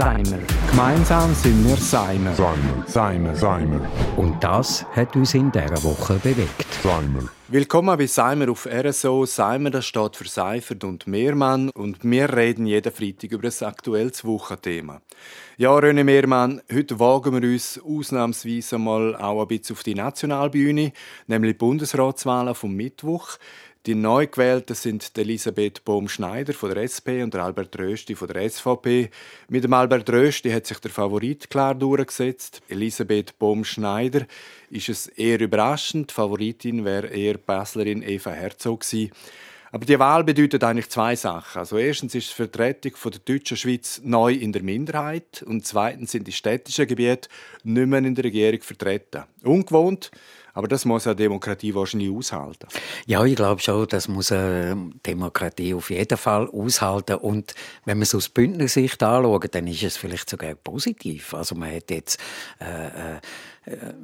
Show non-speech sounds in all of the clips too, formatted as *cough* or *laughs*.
Seimer. Gemeinsam sind wir Seimer. Seimer. Seimer. Seimer. Und das hat uns in dieser Woche bewegt. Seimer. Willkommen bei Seimer auf RSO. Seimer das steht für Seifert und Mehrmann und wir reden jeden Freitag über ein aktuelles Wochenthema. Ja, René Mehrmann, heute wagen wir uns ausnahmsweise mal auch ein bisschen auf die Nationalbühne, nämlich die Bundesratswahlen vom Mittwoch. Die neu gewählten sind Elisabeth Bohm-Schneider von der SP und der Albert Rösti von der SVP. Mit dem Albert Rösti hat sich der Favorit klar durchgesetzt. Elisabeth Bohm-Schneider ist es eher überraschend. Die Favoritin wäre eher Baslerin Eva Herzog gewesen. Aber die Wahl bedeutet eigentlich zwei Sachen. Also erstens ist die Vertretung der deutschen Schweiz neu in der Minderheit und zweitens sind die städtischen Gebiete nicht mehr in der Regierung vertreten. Ungewohnt, aber das muss eine Demokratie wahrscheinlich aushalten. Ja, ich glaube schon, das muss eine Demokratie auf jeden Fall aushalten. Und wenn man es aus Bündnersicht anschaut, dann ist es vielleicht sogar positiv. Also man hat jetzt äh, äh,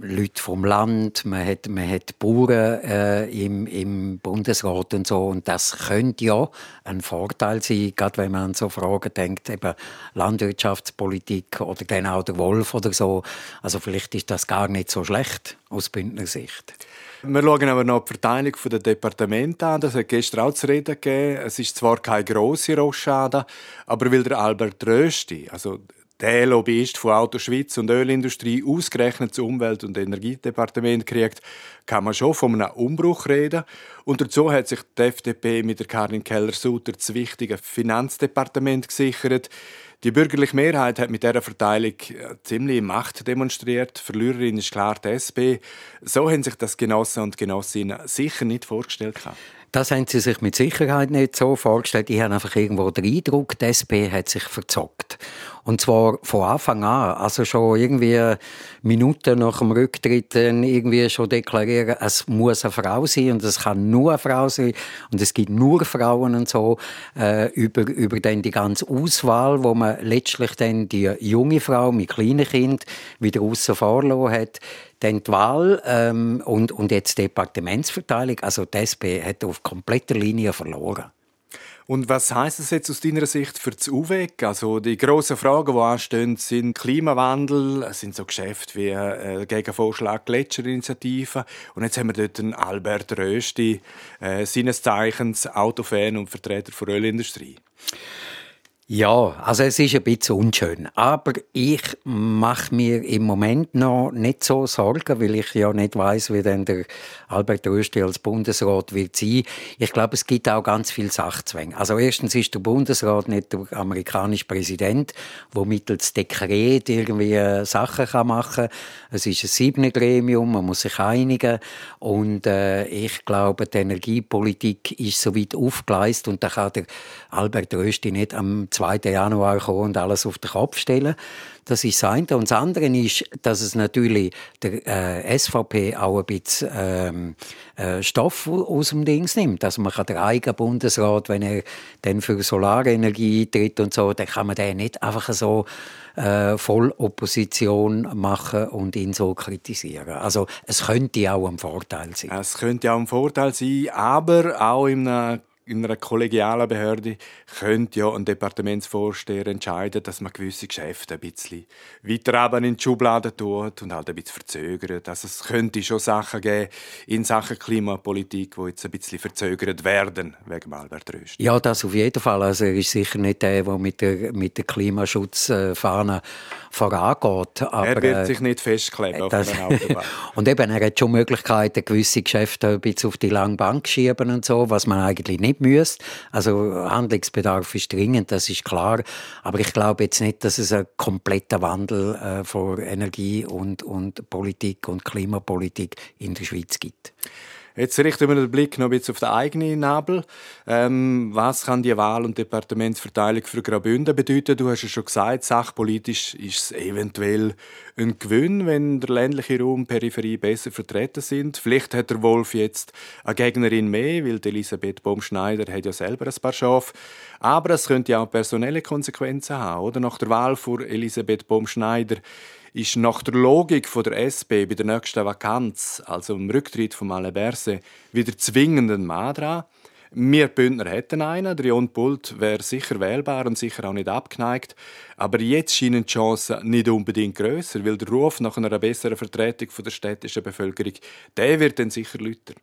Leute vom Land, man hat, man hat Bauern äh, im, im Bundesrat und so. Und das könnte ja ein Vorteil sein, gerade wenn man an so Fragen denkt, eben Landwirtschaftspolitik oder auch der Wolf oder so. Also vielleicht ist das gar nicht so schlecht aus Bündner Sicht. Wir schauen aber noch die Verteilung der Departemente an. Das hat gestern auch zu reden gegeben. Es ist zwar keine grosse Rochade, aber weil der Albert Rösti, also der Lobbyist von Auto Schweiz und Ölindustrie ausgerechnet das Umwelt- und Energiedepartement kriegt, kann man schon von einem Umbruch reden. Und dazu hat sich die FDP mit der Karin Keller-Sutter das wichtige Finanzdepartement gesichert. Die bürgerliche Mehrheit hat mit dieser Verteilung äh, ziemlich Macht demonstriert. Verliererin ist klar die SP. So haben sich das Genossen und Genossinnen sicher nicht vorgestellt. Das haben sie sich mit Sicherheit nicht so vorgestellt. Ich habe einfach irgendwo den Eindruck, die SP hat sich verzockt. Und zwar von Anfang an. Also schon irgendwie Minuten nach dem Rücktritt irgendwie schon deklarieren, es muss eine Frau sein und es kann nur eine Frau sein und es gibt nur Frauen und so. Äh, über, über dann die ganze Auswahl, wo man letztlich dann die junge Frau mit kleinen Kind wieder außen vor hat. Dann die Wahl ähm, und, und jetzt die Departementsverteilung. Also die SP hat auf kompletter Linie verloren. Und was heißt es jetzt aus deiner Sicht für das UWEG? Also die grossen Fragen, die anstehen, sind Klimawandel, sind so Geschäfte wie äh, Gegenvorschlag Gletscherinitiative. Und jetzt haben wir dort einen Albert Rösti, äh, seines Zeichens Autofan und Vertreter der Ölindustrie. Ja, also es ist ein bisschen unschön. Aber ich mache mir im Moment noch nicht so Sorgen, weil ich ja nicht weiß, wie denn der Albert Rösti als Bundesrat wird sein. Ich glaube, es gibt auch ganz viel Sachzwänge. Also erstens ist der Bundesrat nicht der amerikanische Präsident, der mittels Dekret irgendwie äh, Sachen machen kann. Es ist ein siebene Gremium, man muss sich einigen. Und äh, ich glaube, die Energiepolitik ist so weit aufgeleist und da kann der Albert Rösti nicht am 2. Januar kommen und alles auf den Kopf stellen. Das ist das eine. Und das andere ist, dass es natürlich der äh, SVP auch ein bisschen ähm, äh, Stoff aus dem Dings nimmt. Also man kann der eigene Bundesrat, wenn er dann für Solarenergie tritt und so, dann kann man den nicht einfach so äh, voll Opposition machen und ihn so kritisieren. Also es könnte auch ein Vorteil sein. Es könnte auch ein Vorteil sein, aber auch in einem in einer kollegialen Behörde könnte ja ein Departementsvorsteher entscheiden, dass man gewisse Geschäfte ein bisschen weiter in die Schublade tut und halt ein bisschen verzögert. Also es könnte schon Sachen geben in Sachen Klimapolitik, die jetzt ein bisschen verzögert werden wegen Albert Röst. Ja, das auf jeden Fall. Also er ist sicher nicht der, der mit der, mit der Klimaschutzfahne vorangeht. Aber, er wird sich nicht festkleben auf das, *laughs* und eben, er hat schon Möglichkeiten, gewisse Geschäfte ein bisschen auf die lange Bank schieben und so, was man eigentlich nicht müsste. Also Handlungsbedarf ist dringend, das ist klar. Aber ich glaube jetzt nicht, dass es einen kompletten Wandel äh, von Energie und, und Politik und Klimapolitik in der Schweiz gibt. Jetzt richten wir den Blick noch ein bisschen auf den eigenen Nabel. Ähm, was kann die Wahl- und Departementsverteilung für Graubünden bedeuten? Du hast ja schon gesagt, sachpolitisch ist es eventuell ein Gewinn, wenn der ländliche Raum und Peripherie besser vertreten sind. Vielleicht hat der Wolf jetzt eine Gegnerin mehr, weil Elisabeth Baumschneider hat ja selber ein paar Schafe. Aber es könnte ja auch personelle Konsequenzen haben. Oder? Nach der Wahl von Elisabeth Baumschneider ist nach der Logik der SP bei der nächsten Vakanz, also im Rücktritt von Maleberse, wieder zwingend ein Mann dran. Wir Bündner hätten einen, der Jon Pult wäre sicher wählbar und sicher auch nicht abgeneigt. Aber jetzt scheinen die Chancen nicht unbedingt grösser, weil der Ruf nach einer besseren Vertretung der städtischen Bevölkerung, der wird dann sicher lauter.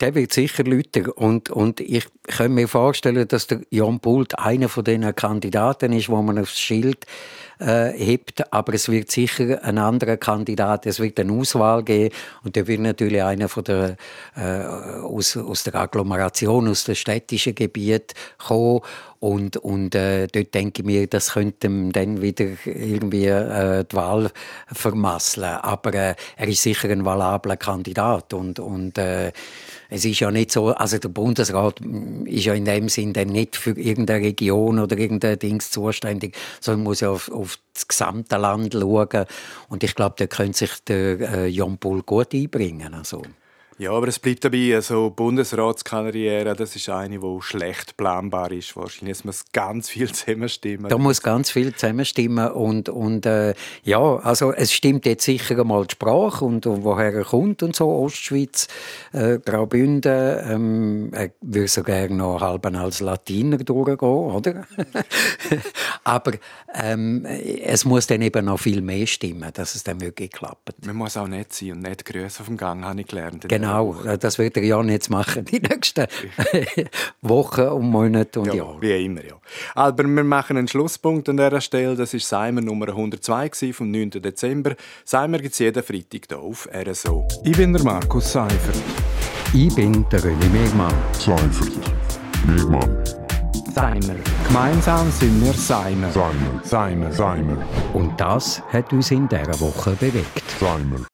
Der wird sicher lauter. Und, und ich kann mir vorstellen, dass der Jon Pult einer von den Kandidaten ist, wo man aufs Schild äh, hebt, aber es wird sicher ein anderer Kandidat, es wird eine Auswahl geben. Und der wird natürlich einer von der, äh, aus, aus der Agglomeration, aus dem städtischen Gebiet kommen und, und äh, dort denke ich mir, das könnte ihm dann wieder irgendwie äh, die Wahl vermasseln. Aber äh, er ist sicher ein valabler Kandidat und, und äh, es ist ja nicht so, also der Bundesrat ist ja in dem Sinn dann nicht für irgendeine Region oder irgendein Dings zuständig, sondern muss ja auf, auf das gesamte Land schauen. Und ich glaube, da könnte sich der äh, Jon Paul gut einbringen. Also. Ja, aber es bleibt dabei, also Bundesratskarriere, das ist eine, die schlecht planbar ist. Wahrscheinlich es muss ganz viel zusammenstimmen. Da muss ganz viel zusammenstimmen und, und äh, ja, also es stimmt jetzt sicher einmal die Sprache und, und woher er kommt und so, Ostschweiz, äh, Graubünden, ähm, er würde so gerne noch halb als Latiner durchgehen, oder? *laughs* aber ähm, es muss dann eben noch viel mehr stimmen, dass es dann wirklich klappt. Man muss auch nett sein und nicht grüßen auf dem Gang, habe ich gelernt. Genau. Genau, das wird der Jan jetzt machen, *laughs* die nächsten *laughs* Wochen und Monate und ja, Jahre. Wie immer, ja. Aber wir machen einen Schlusspunkt an dieser Stelle. Das war Seimer Nummer 102 vom 9. Dezember. Seimer gibt es jeden Freitag hier auf RSO. Ich bin der Markus Seifert. Ich bin der René Megmann. Seifert. Megmann. Seimer. Gemeinsam sind wir Seimer. Seimer. Seimer. Seimer. Und das hat uns in dieser Woche bewegt. Seimer.